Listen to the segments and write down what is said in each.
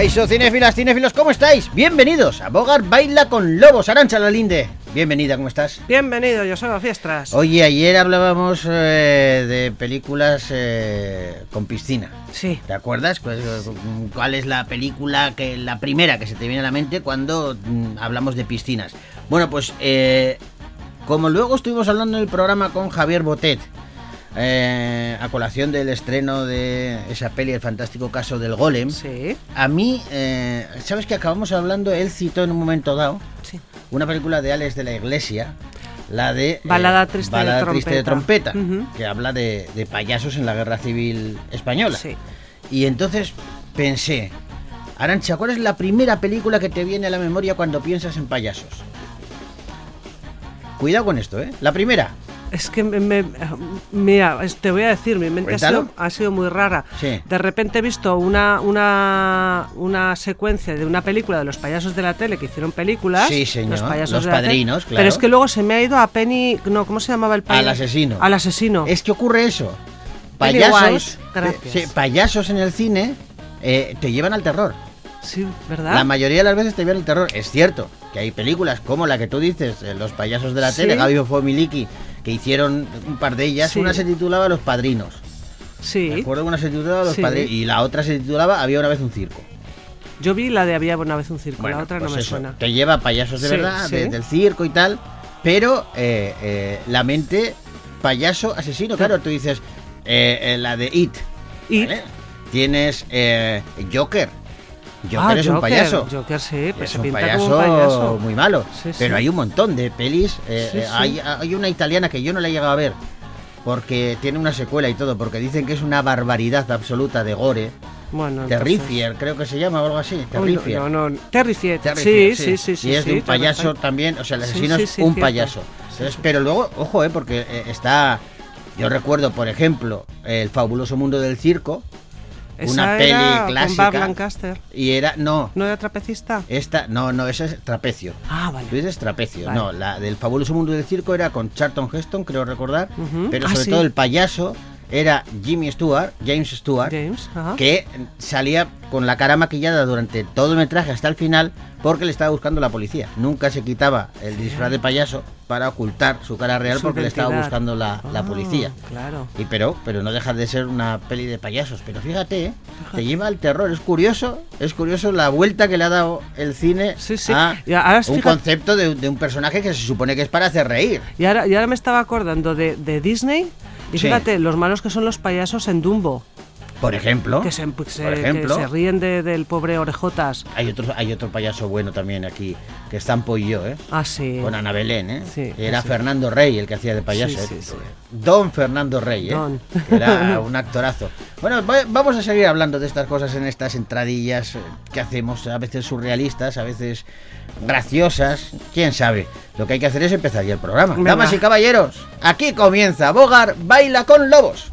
Kaiso, cinéfilas, cinéfilos, ¿cómo estáis? Bienvenidos a Bogar Baila con Lobos, Arancha Lalinde. Bienvenida, ¿cómo estás? Bienvenido, yo soy Fiestras. Oye, ayer hablábamos eh, de películas eh, con piscina. Sí. ¿Te acuerdas? Pues, eh, ¿Cuál es la película, que la primera que se te viene a la mente cuando mm, hablamos de piscinas? Bueno, pues eh, como luego estuvimos hablando en el programa con Javier Botet, eh, a colación del estreno de esa peli, El fantástico caso del golem, Sí, a mí, eh, ¿sabes que acabamos hablando? Él citó en un momento dado sí. una película de Alex de la Iglesia, la de eh, Balada triste de trompeta, que habla de, de payasos en la guerra civil española. Sí. Y entonces pensé, Arancha, ¿cuál es la primera película que te viene a la memoria cuando piensas en payasos? Cuidado con esto, ¿eh? La primera. Es que me, me- mira, te voy a decir, mi mente ha sido, ha sido muy rara. Sí. De repente he visto una, una, una secuencia de una película de los payasos de la tele que hicieron películas. Sí, señor, Los payasos Los de la tele. Padrinos, claro. Pero es que luego se me ha ido a Penny. No, ¿cómo se llamaba el payaso? Al asesino. Al asesino. Es que ocurre eso. Pennywise, Payasos, gracias. sí, payasos en el cine eh, te llevan al terror. Sí, ¿verdad? La mayoría de las veces te llevan al terror. Es cierto que hay películas como la que tú dices, eh, Los payasos de la Sí. tele, Gaby Fomiliki, que hicieron un par de ellas. Sí. Una se titulaba Los Padrinos. sí. Me acuerdo que una se titulaba Los Sí. Padrinos y la otra se titulaba Había una vez un circo. Yo vi la de Había una vez un circo, Bueno, la otra pues no me eso, suena. Te lleva payasos de Sí, verdad, de- del circo y tal, pero eh, eh, la mente payaso asesino, claro, tú dices eh, eh, la de It. It. ¿vale? Tienes eh, Joker. Joker Ah, es un Joker, payaso. Joker, sí, pues es se un pinta payaso, como un payaso. muy malo. Sí, sí. Pero hay un montón de pelis. eh, Sí, eh. Hay, hay una italiana que yo no la he llegado a ver. Porque tiene una secuela y todo. Porque dicen que es una barbaridad absoluta de gore. Bueno, Terrifier, creo que se llama o algo así. Terrifier. No, no, Terrifier. Terrifier, Sí, sí, sí, sí. Y es de un payaso también, o sea, el asesino es un cierto. payaso. Entonces, pero luego, ojo, eh, porque eh, está, yo recuerdo, por ejemplo, El fabuloso mundo del circo, Esa una peli era Con clásica. Burt Lancaster. y era, no, ¿No era trapecista? esta, no, no, esa es Trapecio. Ah, Tú vale. dices Trapecio, Vale. no, la del fabuloso mundo del circo era con Charlton Heston, creo recordar, Ujú. pero Ah, sobre sí. todo el payaso era Jimmy Stewart, James Stewart, James, que salía con la cara maquillada durante todo el metraje hasta el final porque le estaba buscando la policía. Nunca se quitaba el disfraz de payaso para ocultar su cara real Su porque le estaba buscando la, la Ah, policía. Claro. Y pero, pero no deja de ser una peli de payasos. Pero fíjate, ¿eh? te lleva al terror. Es curioso, es curioso la vuelta que le ha dado el cine Sí, sí. a Y ahora un fíjate- concepto de, de un personaje que se supone que es para hacer reír. Y ahora, y ahora me estaba acordando de, de Disney. Y Sí. fíjate, los malos que son los payasos en Dumbo. Por ejemplo, Que se, se- por ejemplo, que se ríen de- del pobre Orejotas. hay otro, hay otro payaso bueno también aquí, que está en Pollo, ¿eh? Ah, sí. con Ana Belén, ¿eh? Sí, era sí. Fernando Rey el que hacía de payaso. Sí, ¿eh? Don Fernando Rey, ¿eh? Don. Que era un actorazo. Bueno, va- vamos a seguir hablando de estas cosas en estas entradillas eh, que hacemos, a veces surrealistas, a veces graciosas, quién sabe. Lo que hay que hacer es empezar ya el programa. Venga. Damas y caballeros, aquí comienza Bogar Baila con Lobos.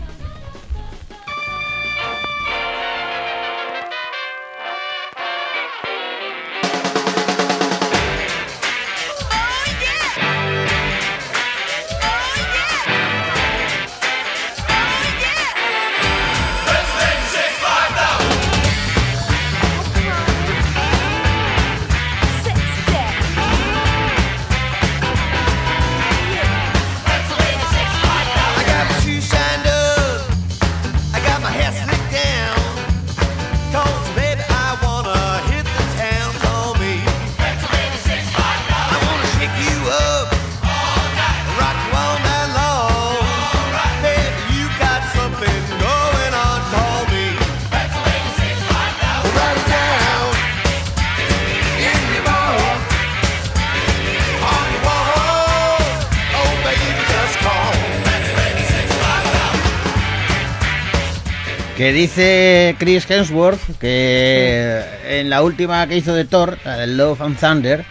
Que dice Chris Hemsworth que en la última que hizo de Thor, la de Love and Thunder,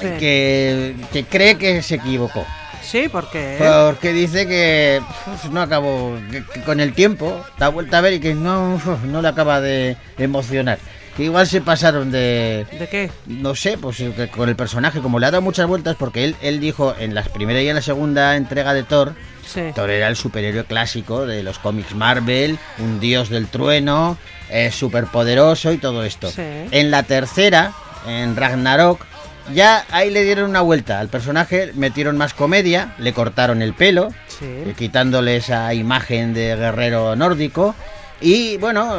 Sí. que, que cree que se equivocó. Sí, porque. Porque dice que uf, no acabó, que, que con el tiempo da vuelta a ver y que no, no le acaba de emocionar. Que igual se pasaron de, ¿De qué? no sé, pues eh, que con el personaje, como le ha dado muchas vueltas, porque él, él dijo en la primera y en la segunda entrega de Thor, Sí. Thor era el superhéroe clásico de los cómics Marvel, un dios del trueno, eh, superpoderoso y todo esto. Sí. En la tercera, en Ragnarok, ya ahí le dieron una vuelta al personaje, metieron más comedia, le cortaron el pelo, Sí. eh, quitándole esa imagen de guerrero nórdico. Y bueno,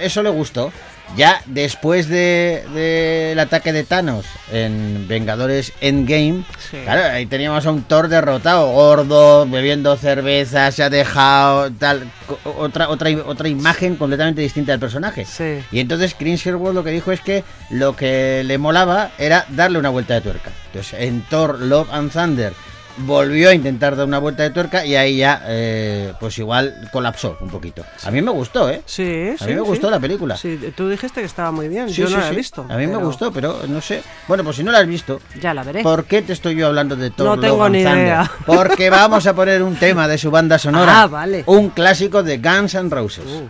eso le gustó. Ya después de- del ataque de Thanos en Vengadores Endgame, Sí. claro, ahí teníamos a un Thor derrotado, gordo, bebiendo cerveza, se ha dejado tal, otra, otra, otra imagen completamente distinta del personaje. Sí. Y entonces Chris Hemsworth lo que dijo es que lo que le molaba era darle una vuelta de tuerca. Entonces en Thor Love and Thunder volvió a intentar dar una vuelta de tuerca y ahí ya eh, pues igual colapsó un poquito. A mí me gustó, ¿eh? Sí, A sí, mí me sí. gula la película. Sí, tú dijiste que estaba muy bien. Yo no la he visto. A mí me gustó, pero no sé. Bueno, pues si no la has visto, Ya la veré. ¿por qué te estoy yo hablando de Thor No tengo ni Thunder? idea. Porque vamos a poner un tema de su banda sonora. Ah, vale. Un clásico de Guns N' Roses. Uh.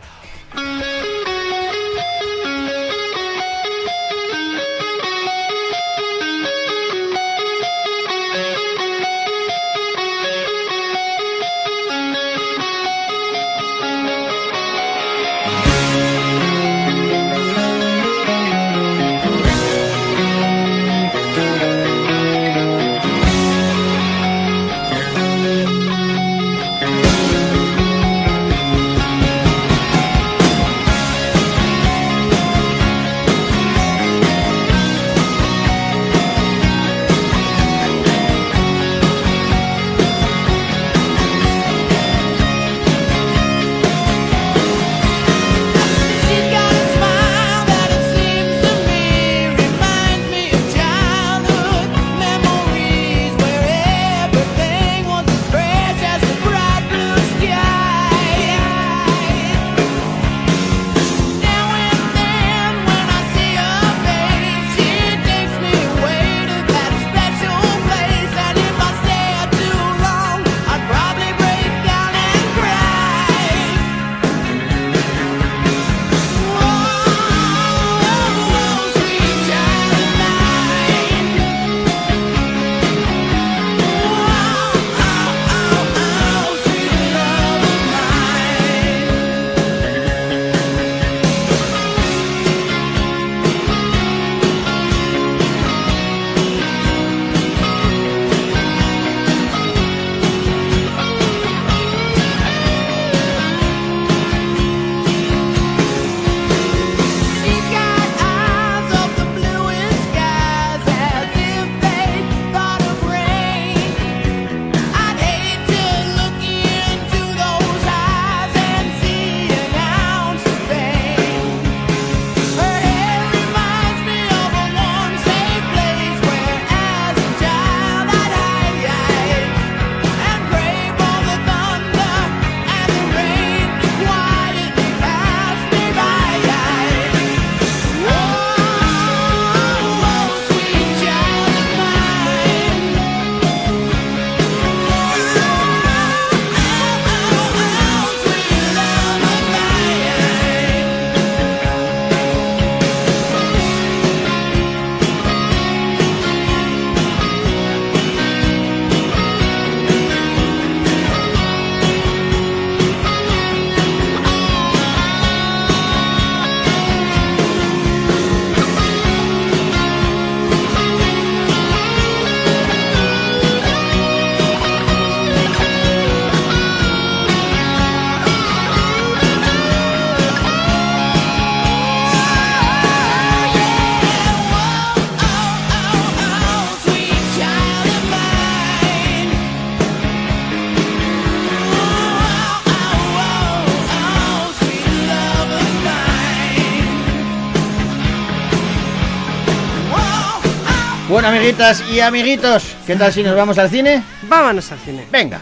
Bueno, amiguitas y amiguitos, ¿qué tal si nos vamos al cine? Vámonos al cine. Venga.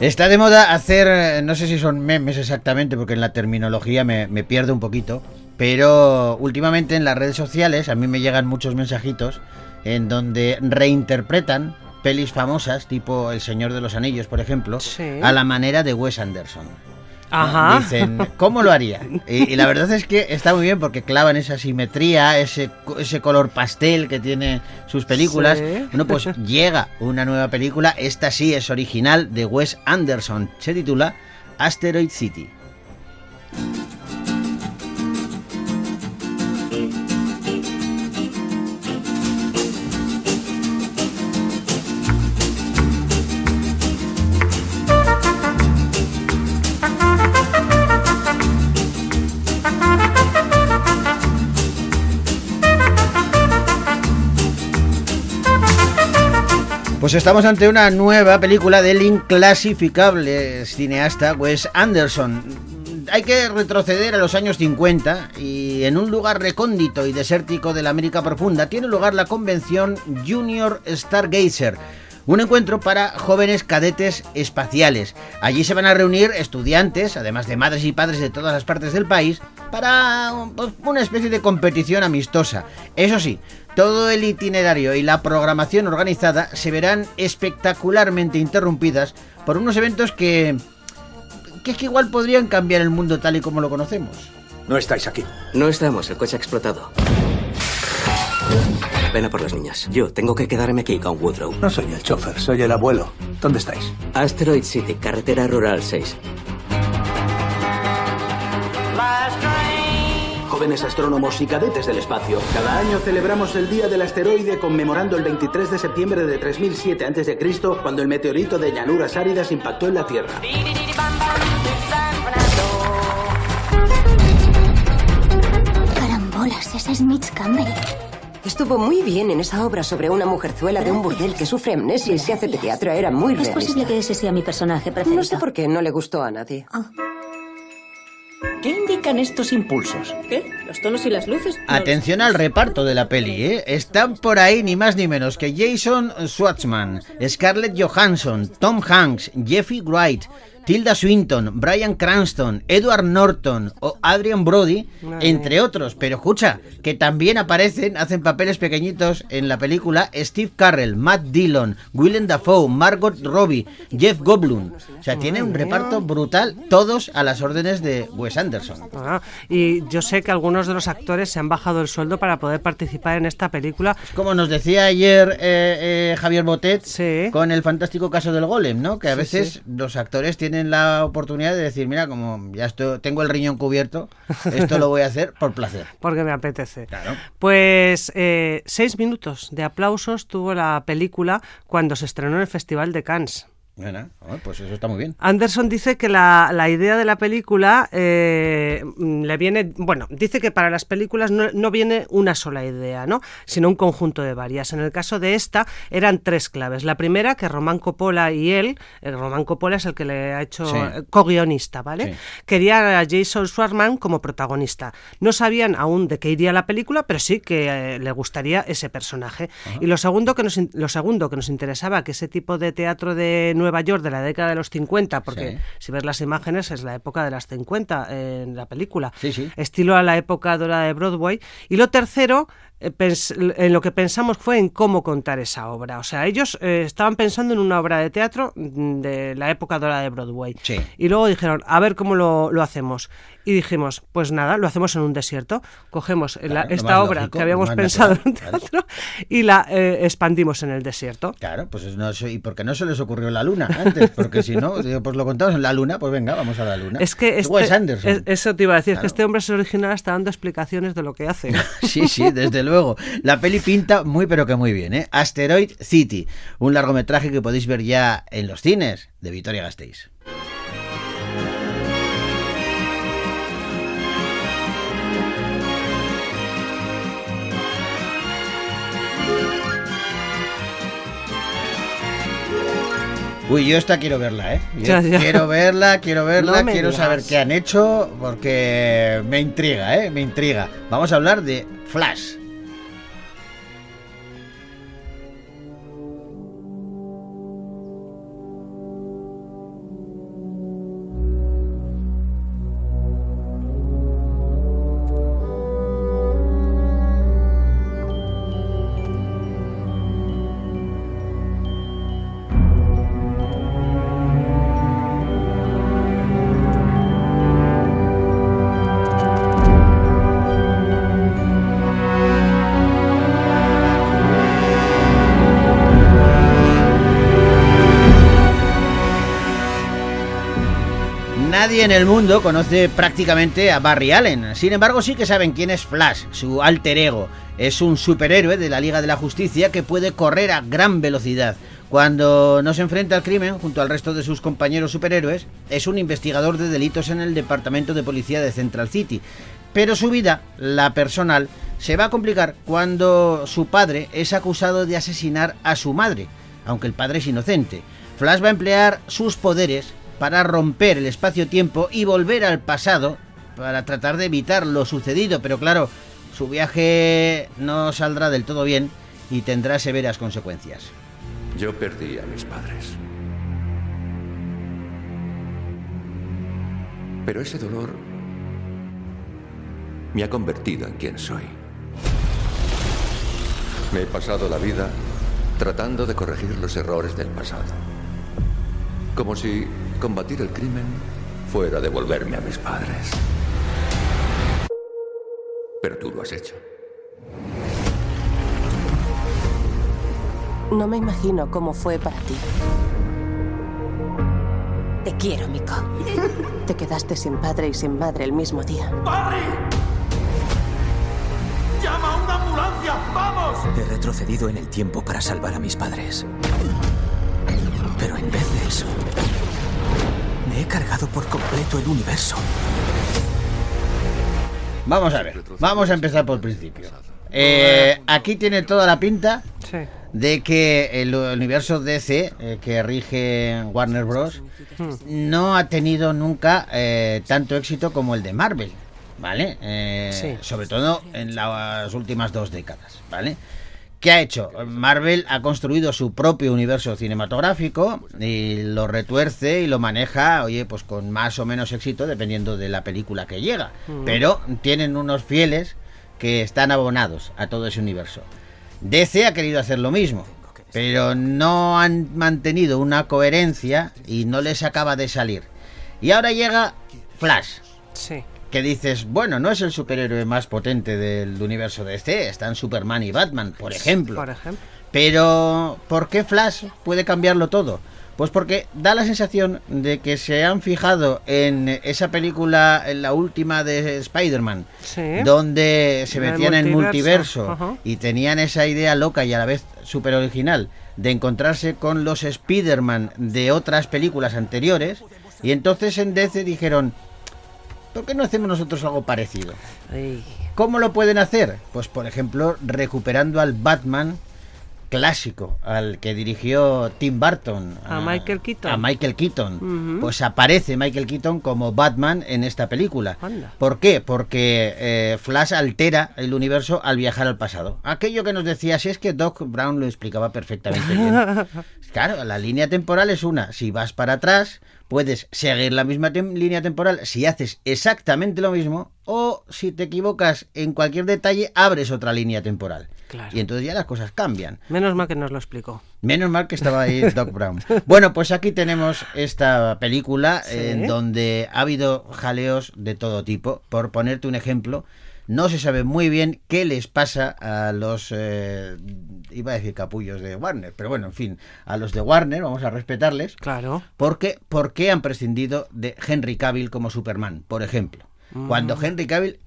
Está de moda hacer, no sé si son memes exactamente, porque en la terminología me, me pierdo un poquito, pero últimamente en las redes sociales a mí me llegan muchos mensajitos en donde reinterpretan pelis famosas, tipo El Señor de los Anillos, por ejemplo, Sí. a la manera de Wes Anderson. Ajá. Dicen, ¿cómo lo haría? Y, y la verdad es que está muy bien porque clavan esa simetría, ese, ese color pastel que tiene sus películas. Sí. Bueno, pues llega una nueva película, esta sí es original, de Wes Anderson. Se titula Asteroid City. Estamos ante una nueva película del inclasificable cineasta Wes Anderson. Hay que retroceder a los años 50 y en un lugar recóndito y desértico de la América Profunda tiene lugar la convención Junior Stargazer. Un encuentro para jóvenes cadetes espaciales. Allí se van a reunir estudiantes, además de madres y padres de todas las partes del país, para pues, una especie de competición amistosa. Eso sí, todo el itinerario y la programación organizada se verán espectacularmente interrumpidas por unos eventos que... que es que igual podrían cambiar el mundo tal y como lo conocemos. No estáis aquí. No estamos, el coche ha explotado. Ven a por las niñas. Yo tengo que quedarme aquí con Woodrow. No soy el chofer, soy el abuelo. ¿Dónde estáis? Asteroid City, carretera rural 6. Jóvenes astrónomos y cadetes del espacio, cada año celebramos el Día del Asteroide conmemorando el 23 de septiembre de 3007 a.C., cuando el meteorito de llanuras áridas impactó en la Tierra. Carambolas, ese es Mitch Campbell. Estuvo muy bien en esa obra sobre una mujerzuela de un burdel que sufre amnesia y se hace de teatro. Era muy Es realista. posible que ese sea mi personaje preferido. No sé por qué no le gustó a nadie. ¿Qué estos impulsos? ¿Qué? ¿Los tonos y las luces? No Atención al reparto de la peli, ¿eh? Están por ahí ni más ni menos que Jason Schwartzman, Scarlett Johansson, Tom Hanks, Jeffrey Wright, Tilda Swinton, Brian Cranston, Edward Norton o Adrian Brody, entre otros. Pero escucha, que también aparecen, hacen papeles pequeñitos en la película Steve Carell, Matt Dillon, Willem Dafoe, Margot Robbie, Jeff Goldblum. O sea, tiene un reparto brutal, todos a las órdenes de Wes Anderson. Ah, y yo sé que algunos de los actores se han bajado el sueldo para poder participar en esta película. Como nos decía ayer eh, eh, Javier Botet Sí. con el fantástico caso del golem, ¿no? Que a Sí, veces sí. los actores tienen la oportunidad de decir, mira, como ya estoy, tengo el riñón cubierto, esto lo voy a hacer por placer. Porque me apetece. Claro. Pues eh, seis minutos de aplausos tuvo la película cuando se estrenó en el Festival de Cannes. Bueno, pues eso está muy bien. Anderson dice que la, la idea de la película eh, le viene, bueno, dice que para las películas no, no viene una sola idea, ¿no? Sino un conjunto de varias. En el caso de esta eran tres claves. La primera, que Román Coppola y él, el Román Coppola es el que le ha hecho Sí. eh, co-guionista, ¿vale? Sí. Quería a Jason Schwartzman como protagonista. No sabían aún de qué iría la película, pero sí que eh, le gustaría ese personaje. Y lo segundo, que nos, lo segundo que nos interesaba, que ese tipo de teatro de Nueva York de la década de los 50, porque Sí. si ves las imágenes es la época de las 50 en la película, Sí, sí. estilo a la época dorada de Broadway. Y lo tercero, en lo que pensamos fue en cómo contar esa obra. O sea, ellos eh, estaban pensando en una obra de teatro mm, de la época dorada de Broadway. Sí. Y luego dijeron, a ver cómo lo, lo hacemos. Y dijimos, pues nada, lo hacemos en un desierto. Cogemos Claro, esta obra lógico, que habíamos pensado en un claro. teatro y la eh, expandimos en el desierto. Claro, pues no sé, ¿y por qué no se les ocurrió la luna antes? Porque si no, pues lo contamos en la luna, pues venga, vamos a la luna. Es que Wes este, Anderson. es- eso te iba a decir, es que este hombre es original está dando explicaciones de lo que hace. Sí, sí, desde luego. La peli pinta muy pero que muy bien, ¿eh? Asteroid City, un largometraje que podéis ver ya en los cines de Vitoria Gasteiz. Uy, yo esta quiero verla, ¿eh? Yo Ya, ya. Quiero verla, quiero verla, No quiero saber qué han hecho, porque me intriga, ¿eh? Me intriga. Vamos a hablar de Flash. En el mundo conoce prácticamente a Barry Allen. Sin embargo, sí que saben quién es Flash, su alter ego. Es un superhéroe de la Liga de la Justicia que puede correr a gran velocidad. Cuando no se enfrenta al crimen junto al resto de sus compañeros superhéroes, es un investigador de delitos en el Departamento de Policía de Central City. Pero su vida, la personal, se va a complicar cuando su padre es acusado de asesinar a su madre, aunque el padre es inocente. Flash va a emplear sus poderes para romper el espacio-tiempo y volver al pasado para tratar de evitar lo sucedido, pero claro, su viaje no saldrá del todo bien y tendrá severas consecuencias. Yo perdí a mis padres. Pero ese dolor me ha convertido en quien soy. Me he pasado la vida tratando de corregir los errores del pasado. Como si combatir el crimen fuera devolverme a mis padres. Pero tú lo has hecho. No me imagino cómo fue para ti. Te quiero, Miko. Te quedaste sin padre y sin madre el mismo día. ¡Barry! ¡Llama a una ambulancia! ¡Vamos! He retrocedido en el tiempo para salvar a mis padres. Pero en vez por completo el universo. Vamos a ver, vamos a empezar por el principio. Eh, aquí tiene toda la pinta Sí. de que el universo DC eh, que rige Warner Bros. no ha tenido nunca eh, tanto éxito como el de Marvel, ¿vale? Eh, Sí. Sobre todo en las últimas dos décadas, ¿vale? ¿Qué ha hecho? Marvel ha construido su propio universo cinematográfico y lo retuerce y lo maneja, oye, pues con más o menos éxito dependiendo de la película que llega. Mm. Pero tienen unos fieles que están abonados a todo ese universo. DC ha querido hacer lo mismo, pero no han mantenido una coherencia y no les acaba de salir. Y ahora llega Flash. Sí. Que dices, bueno, no es el superhéroe más potente del universo DC, están Superman y Batman, por ejemplo. Por ejemplo. Pero, ¿por qué Flash puede cambiarlo todo? Pues porque da la sensación de que se han fijado en esa película, en la última de Spider-Man, Sí. donde se metían en multiverso, multiverso ajá. y tenían esa idea loca y a la vez súper original de encontrarse con los Spider-Man de otras películas anteriores. Y entonces en DC dijeron, ¿por qué no hacemos nosotros algo parecido? Ay. ¿Cómo lo pueden hacer? Pues por ejemplo, recuperando al Batman clásico, al que dirigió Tim Burton. A Michael Keaton. A Michael Keaton. Pues aparece Michael Keaton como Batman en esta película. Anda. ¿Por qué? Porque eh, Flash altera el universo al viajar al pasado. Aquello que nos decía, si es que Doc Brown lo explicaba perfectamente bien. Claro, la línea temporal es una. Si vas para atrás, puedes seguir la misma tem- línea temporal si haces exactamente lo mismo, o si te equivocas en cualquier detalle, abres otra línea temporal. Claro. Y entonces ya las cosas cambian. Menos mal que nos lo explicó. Menos mal que estaba ahí Doc Brown. Bueno, pues aquí tenemos esta película Sí. en donde ha habido jaleos de todo tipo. Por ponerte un ejemplo, no se sabe muy bien qué les pasa a los, eh, iba a decir capullos de Warner, pero bueno, en fin, a los de Warner, vamos a respetarles. Claro. Porque, ¿Por qué han prescindido de Henry Cavill como Superman, por ejemplo? Mm. Cuando Henry Cavill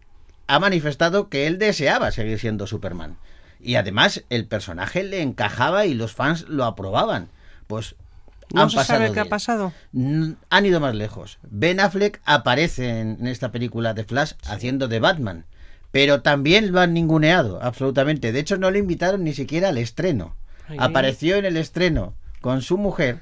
ha manifestado que él deseaba seguir siendo Superman. Y además el personaje le encajaba y los fans lo aprobaban. Pues ¿No han se pasado sabe qué ha pasado? Han ido más lejos. Ben Affleck aparece en, esta película de Flash haciendo de Batman. Pero también lo han ninguneado, absolutamente. De hecho, no le invitaron ni siquiera al estreno. Ay. Apareció en el estreno con su mujer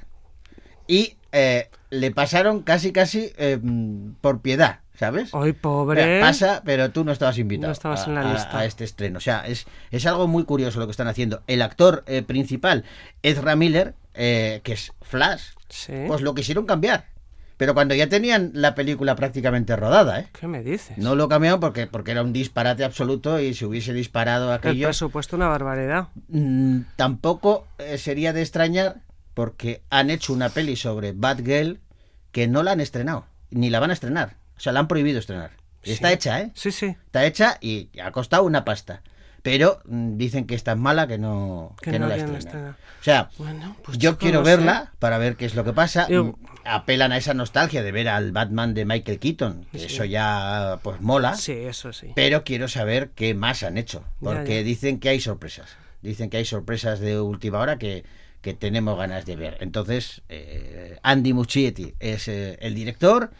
y eh, le pasaron casi, casi eh, mm, por piedad, ¿sabes? Ay, pobre. Pasa, pero tú no estabas invitado No estabas a, en la lista. a este estreno. O sea, es, es algo muy curioso lo que están haciendo. El actor eh, principal, Ezra Miller, eh, que es Flash, Sí. pues lo quisieron cambiar. Pero cuando ya tenían la película prácticamente rodada, ¿eh? ¿Qué me dices? No lo cambiaron porque, porque era un disparate absoluto y si hubiese disparado El aquello... presupuesto una barbaridad. Mm, tampoco eh, sería de extrañar porque han hecho una peli sobre Batgirl que no la han estrenado, ni la van a estrenar. O sea, la han prohibido estrenar. Está Sí. hecha, ¿eh? Sí, sí. Está hecha y ha costado una pasta. pero mm, dicen que es tan mala que no, Que que no no la estrenan. estrenar. O sea, Bueno, pues yo quiero no sé. verla para ver qué es lo que pasa. Yo- Mm, Apelan a esa nostalgia de ver al Batman de Michael Keaton, que Sí. eso ya pues mola. Sí, eso sí. Pero quiero saber qué más han hecho, Ya, porque ya. dicen que hay sorpresas. Dicen que hay sorpresas de última hora que, que tenemos ganas de ver. Entonces, eh, Andy Muschietti es eh, el director,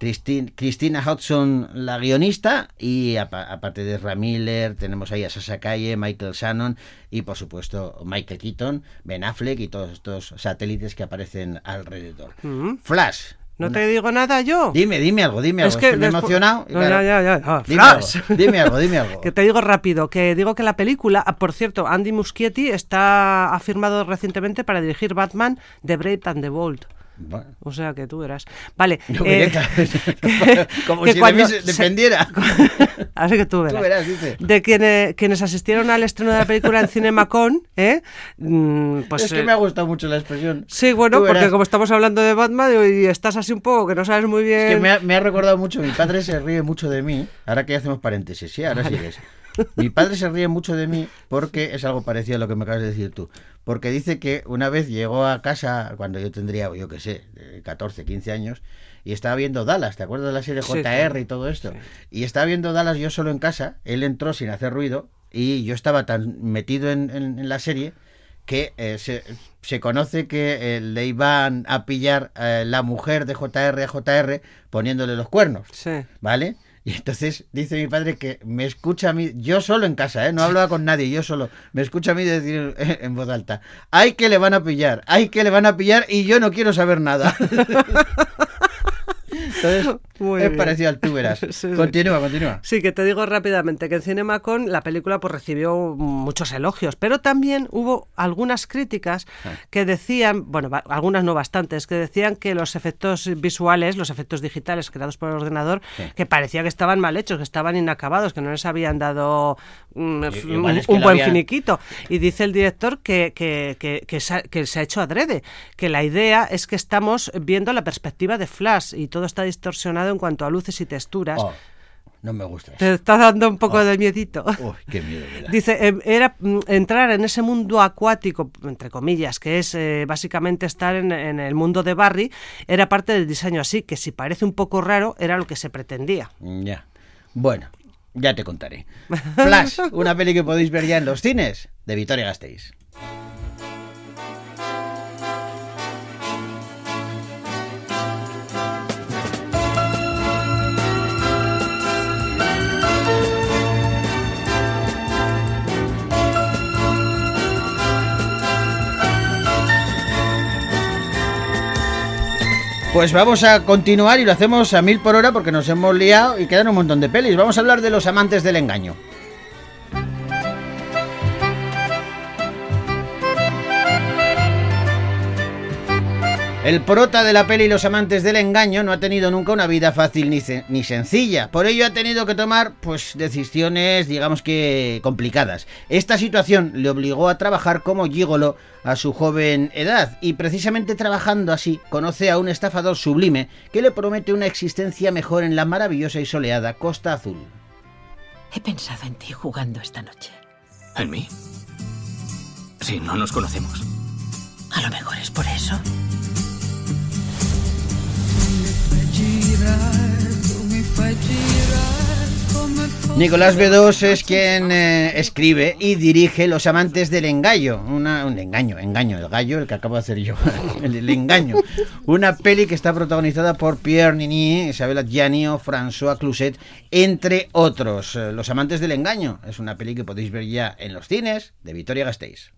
Christina Hudson la guionista y apa- aparte de Ra Miller tenemos ahí a Sasha Calle, Michael Shannon y por supuesto Michael Keaton, Ben Affleck y todos estos satélites que aparecen alrededor. Mm. Flash. No te digo nada yo. Dime, dime algo, dime algo. Es que Estoy despu- emocionado. No, claro, ya, ya, ya. Ah, Dime Flash. algo, dime algo, dime algo. Que te digo rápido, que digo que la película, ah, por cierto, Andy Muschietti está ha firmado recientemente para dirigir Batman The Brave and the Bold. Bueno. O sea que tú verás. Vale. Eh. Como que si de cuando mí se- se- dependiera. Así que tú verás. Tú verás, dice. De quienes, quienes asistieron al estreno de la película en CinemaCon, ¿eh? Mm, pues es que eh, me ha gustado mucho la expresión. Sí, bueno, Tú porque verás. como estamos hablando de Batman y estás así un poco que no sabes muy bien. Es que me ha, me ha recordado mucho, mi padre se ríe mucho de mí. Ahora que ya hacemos paréntesis, sí, ahora sigues. Mi padre se ríe mucho de mí porque es algo parecido a lo que me acabas de decir tú. Porque dice que una vez llegó a casa, cuando yo tendría, yo qué sé, eh, 14, 15 años, y estaba viendo Dallas, ¿te acuerdas de la serie JR y todo esto? Y estaba viendo Dallas yo solo en casa, él entró sin hacer ruido y yo estaba tan metido en, en- en la serie que eh, se, se conoce que eh, le iban a pillar eh, la mujer de JR a JR poniéndole los cuernos. Sí. ¿Vale? Y entonces dice mi padre que me escucha a mí, yo solo en casa, ¿eh? no hablaba con nadie, yo solo, me escucha a mí decir eh, en voz alta, hay que le van a pillar, hay que le van a pillar y yo no quiero saber nada. Entonces, Muy es bien. parecido al tú verás. Sí, sí. Continúa, continúa. Sí, que te digo rápidamente que en CinemaCon la película pues recibió muchos elogios, pero también hubo algunas críticas Ah. que decían, bueno, algunas no bastantes, que decían que los efectos visuales, los efectos digitales creados por el ordenador, Sí. que parecía que estaban mal hechos, que estaban inacabados, que no les habían dado mm, un, es que un buen finiquito. Y dice el director que, que, que, que se ha, que se ha hecho adrede, que la idea es que estamos viendo la perspectiva de Flash y todo está distorsionado en cuanto a luces y texturas. Oh, no me gusta eso. Te está dando un poco Oh. de miedito. Uy, qué miedo me da. Dice, em, era mm, entrar en ese mundo acuático, entre comillas, que es eh, básicamente estar en, en el mundo de Barry, era parte del diseño así, que si parece un poco raro, era lo que se pretendía. Ya. Bueno, ya te contaré. Flash, una peli que podéis ver ya en los cines de Vitoria Gasteiz. Pues vamos a continuar y lo hacemos a mil por hora porque nos hemos liado y quedan un montón de pelis. Vamos a hablar de los amantes del engaño. El prota de la peli Los amantes del engaño no ha tenido nunca una vida fácil ni, sencilla. Por ello ha tenido que tomar pues decisiones, digamos que complicadas. Esta situación le obligó a trabajar como gigolo a su joven edad y precisamente trabajando así conoce a un estafador sublime que le promete una existencia mejor en la maravillosa y soleada Costa Azul. He pensado en ti jugando esta noche. ¿En mí? Sí, no nos conocemos. A lo mejor es por eso. Nicolás B2 es quien eh, escribe y dirige Los amantes del engaño. Una, un engaño, engaño, el gallo, el que acabo de hacer yo. el, engaño. Una peli que está protagonizada por Pierre Nini, Isabella Gianni o François Cluzet, entre otros. Eh, Los amantes del engaño es una peli que podéis ver ya en los cines de Vitoria Gasteiz.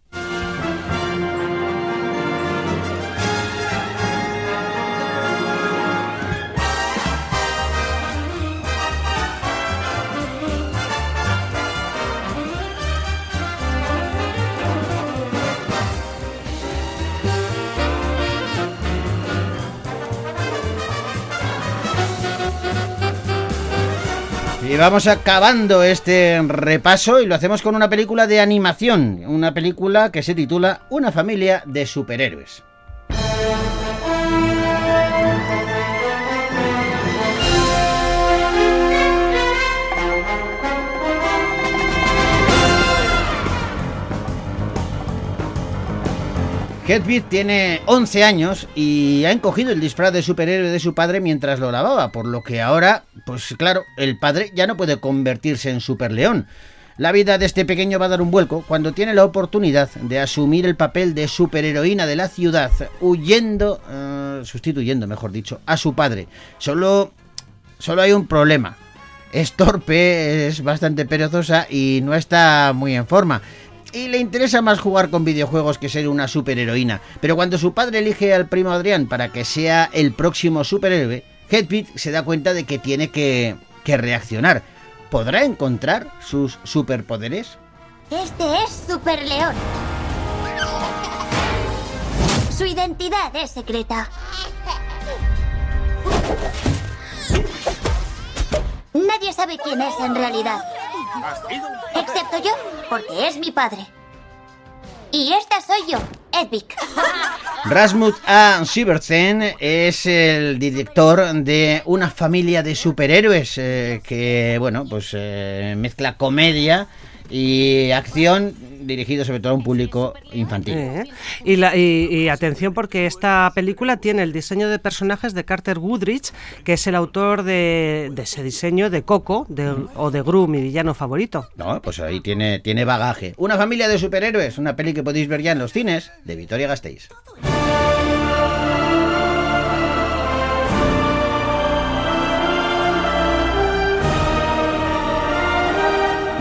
Y vamos acabando este repaso y lo hacemos con una película de animación, una película que se titula Una familia de superhéroes. Hedwig tiene 11 años y ha encogido el disfraz de superhéroe de su padre mientras lo lavaba, por lo que ahora, pues claro, el padre ya no puede convertirse en superleón. La vida de este pequeño va a dar un vuelco cuando tiene la oportunidad de asumir el papel de superheroína de la ciudad, huyendo, eh, sustituyendo, mejor dicho, a su padre. Solo, solo hay un problema. Es torpe, es bastante perezosa y no está muy en forma. Y le interesa más jugar con videojuegos que ser una superheroína. Pero cuando su padre elige al primo Adrián para que sea el próximo superhéroe, Hedwig se da cuenta de que tiene que, que reaccionar. ¿Podrá encontrar sus superpoderes? Este es Super León. Su identidad es secreta. Nadie sabe quién es en realidad. Excepto yo, porque es mi padre. Y esta soy yo, Edvig. Rasmus A. Sivertsen es el director de una familia de superhéroes eh, que, bueno, pues eh, mezcla comedia y acción dirigido sobre todo a un público infantil. Eh, Y, la- y- y atención porque esta película tiene el diseño de personajes de Carter Woodridge, que es el autor de, de ese diseño de Coco de- o de Gru, mi villano favorito. No, pues ahí tiene, tiene bagaje. Una familia de superhéroes, una peli que podéis ver ya en los cines de Vitoria Gasteiz.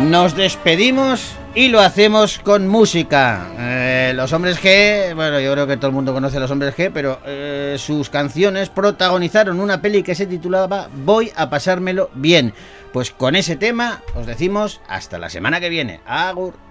Nos despedimos y lo hacemos con música. Eh, los hombres G, bueno, yo creo que todo el mundo conoce a los hombres G, pero eh, sus canciones protagonizaron una peli que se titulaba Voy a pasármelo bien. Pues con ese tema os decimos hasta la semana que viene. Agur.